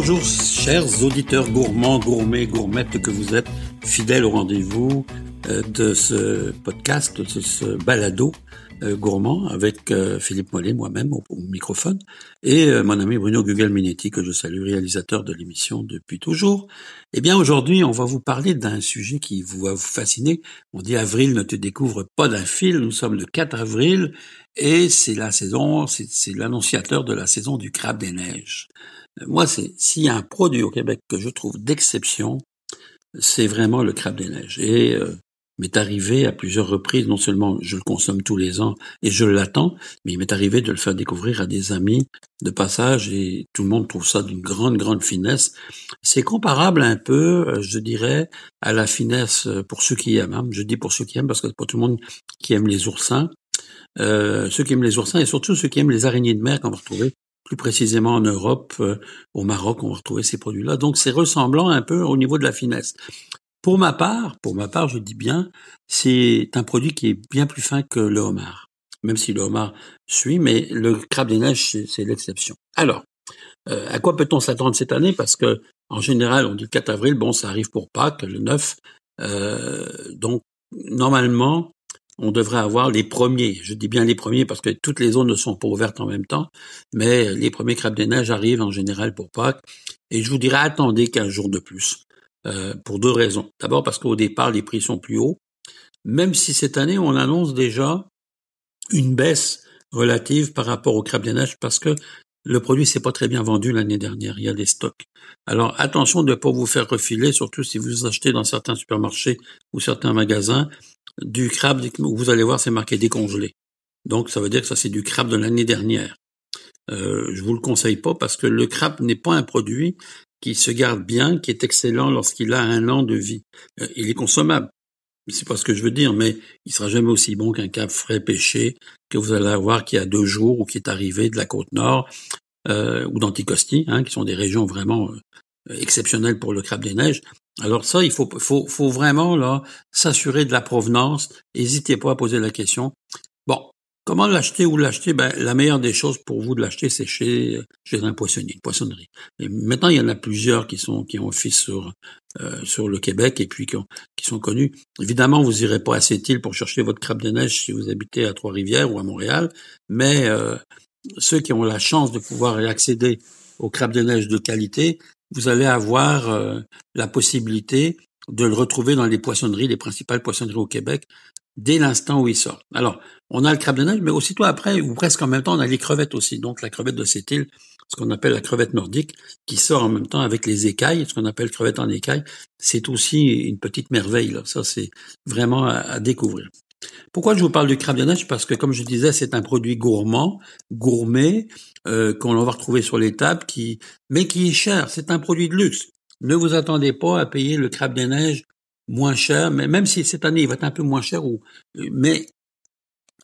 Bonjour chers auditeurs gourmands, gourmets, gourmettes que vous êtes, fidèles au rendez-vous euh, de ce podcast, de ce balado gourmand avec euh, Philippe Mollet, moi-même au, microphone, et mon ami Bruno Gugelminetti que je salue, réalisateur de l'émission depuis toujours. Eh bien aujourd'hui, on va vous parler d'un sujet qui va vous fasciner. On dit avril ne te découvre pas d'un fil. Nous sommes le 4 avril et c'est la saison, c'est l'annonciateur de la saison du crabe des neiges. Moi, c'est s'il y a un produit au Québec que je trouve d'exception, c'est vraiment le crabe des neiges. Et euh, m'est arrivé à plusieurs reprises, non seulement je le consomme tous les ans et je l'attends, mais il m'est arrivé de le faire découvrir à des amis de passage et tout le monde trouve ça d'une grande, grande finesse. C'est comparable un peu, euh, je dirais, à la finesse euh, pour ceux qui aiment. Hein. Je dis pour ceux qui aiment parce que c'est pas tout le monde qui aime les oursins. Euh, ceux qui aiment les oursins et surtout ceux qui aiment les araignées de mer qu'on va retrouver plus précisément en Europe, euh, au Maroc, on va retrouver ces produits-là. Donc c'est ressemblant un peu au niveau de la finesse. Pour ma part, pour ma part, je dis bien, c'est un produit qui est bien plus fin que le homard. Même si le homard suit, mais le crabe des neiges, c'est l'exception. Alors, euh, à quoi peut-on s'attendre cette année? Parce que en général, on dit le 4 avril, bon, ça arrive pour Pâques, le 9. Euh, donc, normalement, on devrait avoir les premiers. Je dis bien les premiers parce que toutes les zones ne sont pas ouvertes en même temps, mais les premiers crabes des neiges arrivent en général pour Pâques. Et je vous dirais, attendez 15 jours de plus. Euh, pour deux raisons. D'abord parce qu'au départ, les prix sont plus hauts. Même si cette année, on annonce déjà une baisse relative par rapport au crabe des neiges parce que le produit s'est pas très bien vendu l'année dernière. Il y a des stocks. Alors attention de ne pas vous faire refiler, surtout si vous achetez dans certains supermarchés ou certains magasins du crabe, vous allez voir, c'est marqué décongelé. Donc, ça veut dire que ça, c'est du crabe de l'année dernière. Euh, je vous le conseille pas parce que le crabe n'est pas un produit qui se garde bien, qui est excellent lorsqu'il a un an de vie. Euh, il est consommable. C'est pas ce que je veux dire, mais il sera jamais aussi bon qu'un crabe frais pêché que vous allez avoir qui a deux jours ou qui est arrivé de la côte nord euh, ou d'Anticosti, hein, qui sont des régions vraiment euh, exceptionnelles pour le crabe des neiges. Alors ça, il faut vraiment là s'assurer de la provenance. N'hésitez pas à poser la question. Comment l'acheter ou l'acheter? Ben la meilleure des choses pour vous de l'acheter, c'est chez un poissonnier, une poissonnerie. Maintenant, il y en a plusieurs qui sont qui ont office sur euh, sur le Québec et puis qui, qui sont connus. Évidemment, vous irez pas à cette île pour chercher votre crabe de neige si vous habitez à Trois-Rivières ou à Montréal, mais euh, ceux qui ont la chance de pouvoir accéder au crabe de neige de qualité, vous allez avoir euh, la possibilité de le retrouver dans les poissonneries, les principales poissonneries au Québec, dès l'instant où il sort. Alors, on a le crabe de neige, mais aussitôt après, ou presque en même temps, on a les crevettes aussi. Donc, la crevette de cette île, ce qu'on appelle la crevette nordique, qui sort en même temps avec les écailles, ce qu'on appelle crevette en écailles, c'est aussi une petite merveille. Ça, c'est vraiment à découvrir. Pourquoi je vous parle du crabe de neige? Parce que, comme je disais, c'est un produit gourmand, gourmet, euh, qu'on va retrouver sur les tables, qui, mais qui est cher. C'est un produit de luxe. Ne vous attendez pas à payer le crabe de neige moins cher, mais même si cette année il va être un peu moins cher, ou, mais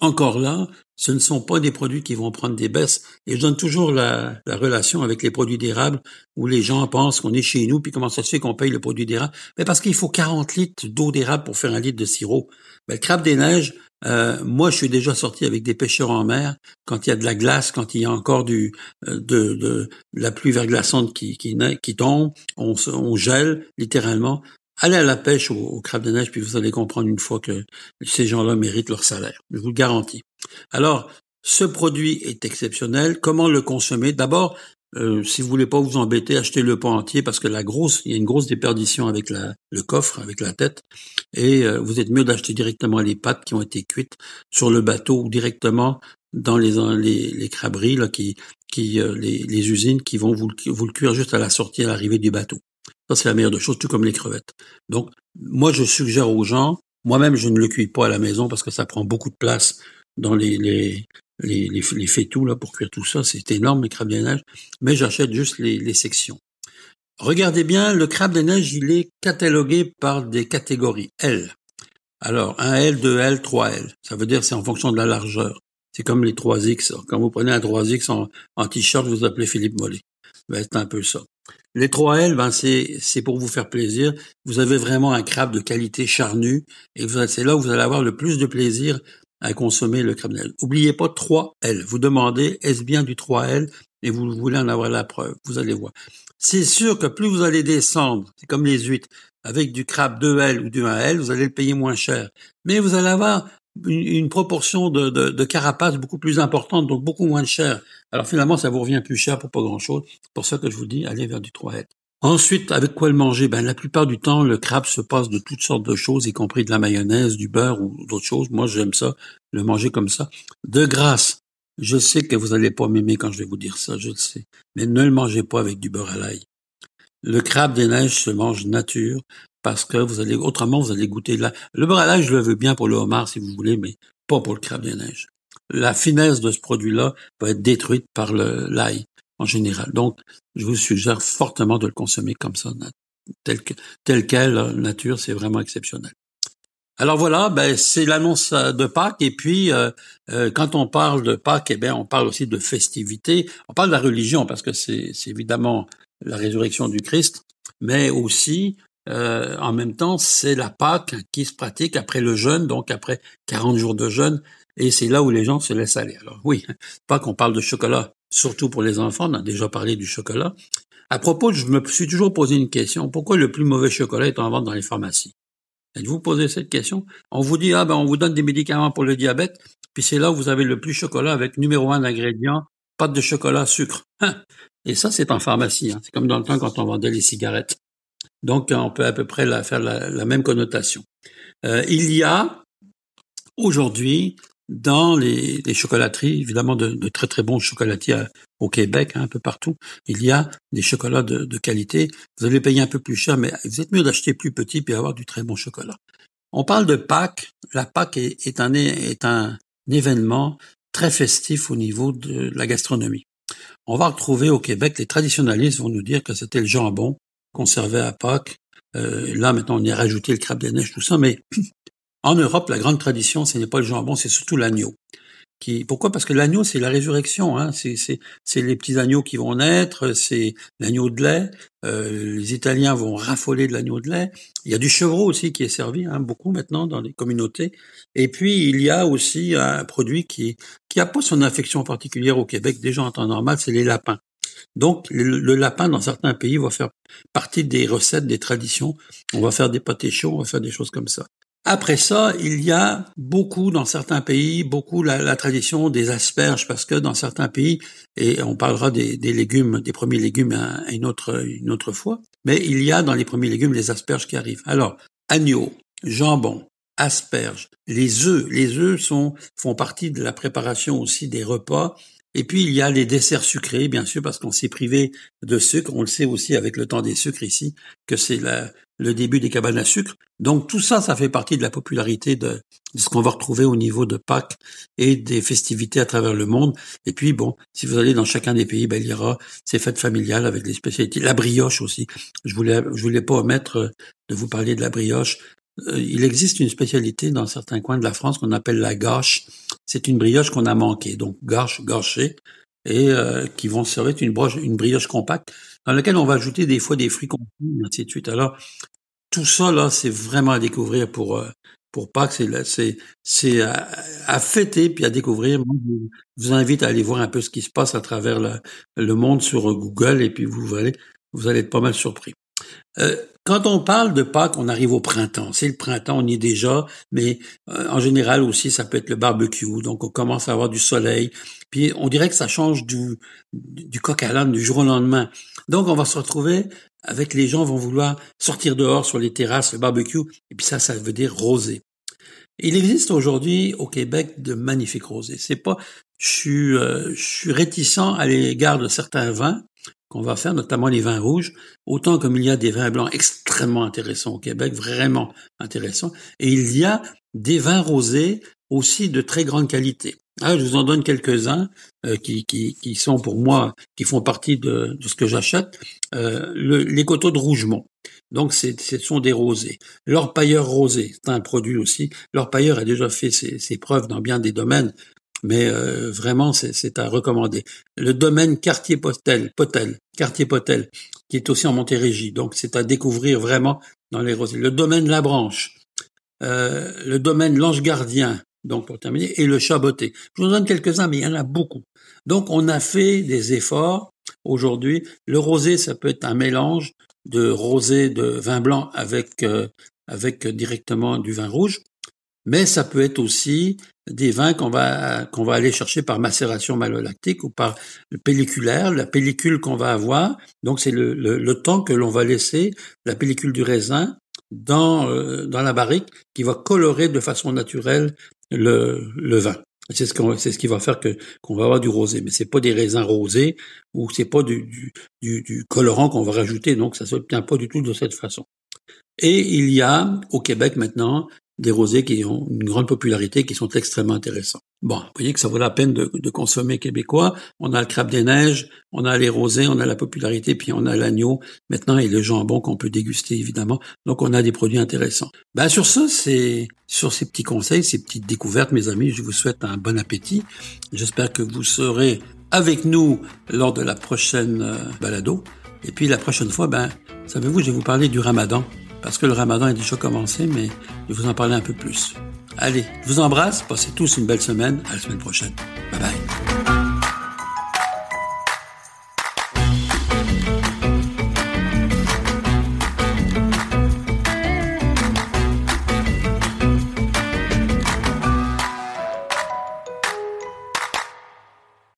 encore là, ce ne sont pas des produits qui vont prendre des baisses. Et je donne toujours la, relation avec les produits d'érable où les gens pensent qu'on est chez nous, puis comment ça se fait qu'on paye le produit d'érable? Mais parce qu'il faut 40 litres d'eau d'érable pour faire un litre de sirop. Ben, le crabe des neiges, euh, moi, je suis déjà sorti avec des pêcheurs en mer quand il y a de la glace, quand il y a encore du euh, de, de, la pluie verglaçante qui, qui, qui tombe, on, on gèle littéralement. Allez à la pêche au, crabe de neige, puis vous allez comprendre une fois que ces gens-là méritent leur salaire. Je vous le garantis. Alors, ce produit est exceptionnel. Comment le consommer? D'abord, euh, si vous voulez pas vous embêter, achetez-le pas entier parce que la grosse, il y a une grosse déperdition avec la, le coffre, avec la tête, et euh, vous êtes mieux d'acheter directement les pâtes qui ont été cuites sur le bateau ou directement dans les les, les là, qui, qui euh, les, les, usines qui vont vous, vous le cuire juste à la sortie, à l'arrivée du bateau. Ça, c'est la meilleure des choses, tout comme les crevettes. Donc, moi, je suggère aux gens, moi-même, je ne le cuis pas à la maison parce que ça prend beaucoup de place dans les, les, les, les, fétous, là, pour cuire tout ça. C'est énorme, les crabes des neiges. Mais j'achète juste les, sections. Regardez bien, le crabe des neiges, il est catalogué par des catégories L. Alors, un L, 2L, 3L. Ça veut dire c'est en fonction de la largeur. C'est comme les 3X. Quand vous prenez un 3X en, en t-shirt, vous appelez Philippe Mollet. Ben, c'est un peu ça. Les 3L, ben c'est pour vous faire plaisir. Vous avez vraiment un crabe de qualité charnue et c'est là où vous allez avoir le plus de plaisir à consommer le crabe neige. Oubliez pas 3L. Vous demandez, est-ce bien du 3L et vous voulez en avoir la preuve. Vous allez voir. C'est sûr que plus vous allez descendre, c'est comme les huîtres, avec du crabe 2L ou du 1L, vous allez le payer moins cher. Mais vous allez avoir une, proportion de, de, de, carapace beaucoup plus importante, donc beaucoup moins cher. Alors finalement, ça vous revient plus cher pour pas grand-chose. C'est pour ça que je vous dis, allez vers du 3L. Ensuite, avec quoi le manger? Ben la plupart du temps, le crabe se passe de toutes sortes de choses, y compris de la mayonnaise, du beurre ou d'autres choses. Moi, j'aime ça, le manger comme ça. De grâce, je sais que vous allez pas m'aimer quand je vais vous dire ça, je le sais. Mais ne le mangez pas avec du beurre à l'ail. Le crabe des neiges se mange nature parce que vous allez, autrement, vous allez goûter de la, le l'ail, je le veux bien pour le homard si vous voulez, mais pas pour le crabe des neiges. La finesse de ce produit-là va être détruite par le, l'ail en général. Donc, je vous suggère fortement de le consommer comme ça, tel que, tel quel, nature, c'est vraiment exceptionnel. Alors voilà, ben c'est l'annonce euh, de Pâques et puis euh, euh, quand on parle de Pâques, eh bien on parle aussi de festivité. On parle de la religion parce que c'est évidemment la résurrection du Christ, mais aussi en même temps c'est la Pâques qui se pratique après le jeûne, donc après 40 jours de jeûne, et c'est là où les gens se laissent aller. Alors oui, pas qu'on parle de chocolat, surtout pour les enfants, on a déjà parlé du chocolat. À propos, je me suis toujours posé une question, pourquoi le plus mauvais chocolat est en vente dans les pharmacies? Êtes-vous posé cette question? On vous dit, ah ben, on vous donne des médicaments pour le diabète, puis c'est là où vous avez le plus chocolat avec numéro un d'ingrédient, pâte de chocolat, sucre. Hein? Et ça, c'est en pharmacie. Hein. C'est comme dans le temps quand on vendait les cigarettes. Donc, on peut à peu près faire la, même connotation. Euh, il y a aujourd'hui dans les, chocolateries, évidemment de, très très bons chocolatiers au Québec, hein, un peu partout, il y a des chocolats de, qualité. Vous allez payer un peu plus cher, mais vous êtes mieux d'acheter plus petit et avoir du très bon chocolat. On parle de Pâques. La Pâques est, un, est un événement très festif au niveau de la gastronomie. On va retrouver au Québec, les traditionalistes vont nous dire que c'était le jambon qu'on à Pâques. Euh, là, maintenant, on y a rajouté le crabe des neiges, tout ça, mais en Europe, la grande tradition, ce n'est pas le jambon, c'est surtout l'agneau. Pourquoi? Parce que l'agneau, c'est la résurrection. Hein. C'est, les petits agneaux qui vont naître, c'est l'agneau de lait. Euh, les Italiens vont raffoler de l'agneau de lait. Il y a du chevreau aussi qui est servi, hein, beaucoup maintenant dans les communautés. Et puis il y a aussi un produit qui qui a pas son affection particulière au Québec déjà en temps normal, c'est les lapins. Donc le, lapin dans certains pays va faire partie des recettes, des traditions. On va faire des pâtés chauds, on va faire des choses comme ça. Après ça, il y a beaucoup dans certains pays, beaucoup la, tradition des asperges, parce que dans certains pays, et on parlera des, légumes, des premiers légumes à une autre, une autre fois, mais il y a dans les premiers légumes les asperges qui arrivent. Alors, agneau, jambon, asperges, les œufs, les œufs sont, font partie de la préparation aussi des repas et puis il y a les desserts sucrés, bien sûr, parce qu'on s'est privé de sucre. On le sait aussi avec le temps des sucres ici, que c'est le début des cabanes à sucre. Donc tout ça, ça fait partie de la popularité de, ce qu'on va retrouver au niveau de Pâques et des festivités à travers le monde. Et puis bon, si vous allez dans chacun des pays, ben, il y aura ces fêtes familiales avec des spécialités. La brioche aussi. Je voulais, je voulais pas omettre de vous parler de la brioche. Euh, il existe une spécialité dans certains coins de la France qu'on appelle la gâche. C'est une brioche qu'on a manquée, donc gâche, gâchée, et euh, qui vont servir une, broche, une brioche compacte dans laquelle on va ajouter des fois des fruits confits, ainsi de suite. Alors, tout ça, là, c'est vraiment à découvrir pour, euh, pour Pâques. C'est, c'est, à, à, fêter puis à découvrir. Je vous invite à aller voir un peu ce qui se passe à travers le, le monde sur Google et puis vous allez, vous allez être pas mal surpris. Euh, quand on parle de Pâques, on arrive au printemps. C'est le printemps, on y est déjà, mais euh, en général aussi, ça peut être le barbecue. Donc, on commence à avoir du soleil. Puis, on dirait que ça change du, du coq à l'âne du jour au lendemain. Donc, on va se retrouver avec les gens vont vouloir sortir dehors sur les terrasses, le barbecue. Et puis ça, ça veut dire rosé. Il existe aujourd'hui au Québec de magnifiques rosés. C'est pas, je suis, euh, je suis réticent à l'égard de certains vins qu'on va faire, notamment les vins rouges, autant comme il y a des vins blancs extrêmement intéressants au Québec, vraiment intéressants, et il y a des vins rosés aussi de très grande qualité. Ah, je vous en donne quelques-uns euh, qui, qui, qui, sont pour moi, qui font partie de, de ce que j'achète. Euh, les coteaux de Rougemont. Donc, ce sont des rosés. L'orpailleur rosé, c'est un produit aussi. L'orpailleur a déjà fait ses, ses, preuves dans bien des domaines mais euh, vraiment c'est à recommander. Le domaine quartier Potel, Potel, quartier Potel, qui est aussi en Montérégie, donc c'est à découvrir vraiment dans les rosés. Le domaine La Branche, euh, le domaine L'Ange Gardien, donc pour terminer, et le chaboté. Je vous en donne quelques-uns, mais il y en a beaucoup. Donc on a fait des efforts aujourd'hui. Le rosé, ça peut être un mélange de rosé de vin blanc avec euh, avec directement du vin rouge, mais ça peut être aussi des vins qu'on va qu'on va aller chercher par macération malolactique ou par pelliculaire, la pellicule qu'on va avoir. Donc c'est le, le, temps que l'on va laisser la pellicule du raisin dans euh, dans la barrique qui va colorer de façon naturelle le, le vin. C'est ce qu'on, c'est ce qui va faire que qu'on va avoir du rosé, mais c'est pas des raisins rosés ou c'est pas du, du, du, colorant qu'on va rajouter, donc ça s'obtient pas du tout de cette façon. Et il y a au Québec maintenant des rosés qui ont une grande popularité, qui sont extrêmement intéressants. Bon, vous voyez que ça vaut la peine de, de, consommer québécois. On a le crabe des neiges, on a les rosés, on a la popularité, puis on a l'agneau maintenant et le jambon qu'on peut déguster évidemment. Donc on a des produits intéressants. Ben sur ça, c'est sur ces petits conseils, ces petites découvertes, mes amis, je vous souhaite un bon appétit. J'espère que vous serez avec nous lors de la prochaine euh, balado. Et puis la prochaine fois, ben, savez-vous, je vais vous parler du Ramadan parce que le ramadan est déjà commencé, mais je vais vous en parler un peu plus. Allez, je vous embrasse, passez tous une belle semaine, à la semaine prochaine. Bye bye.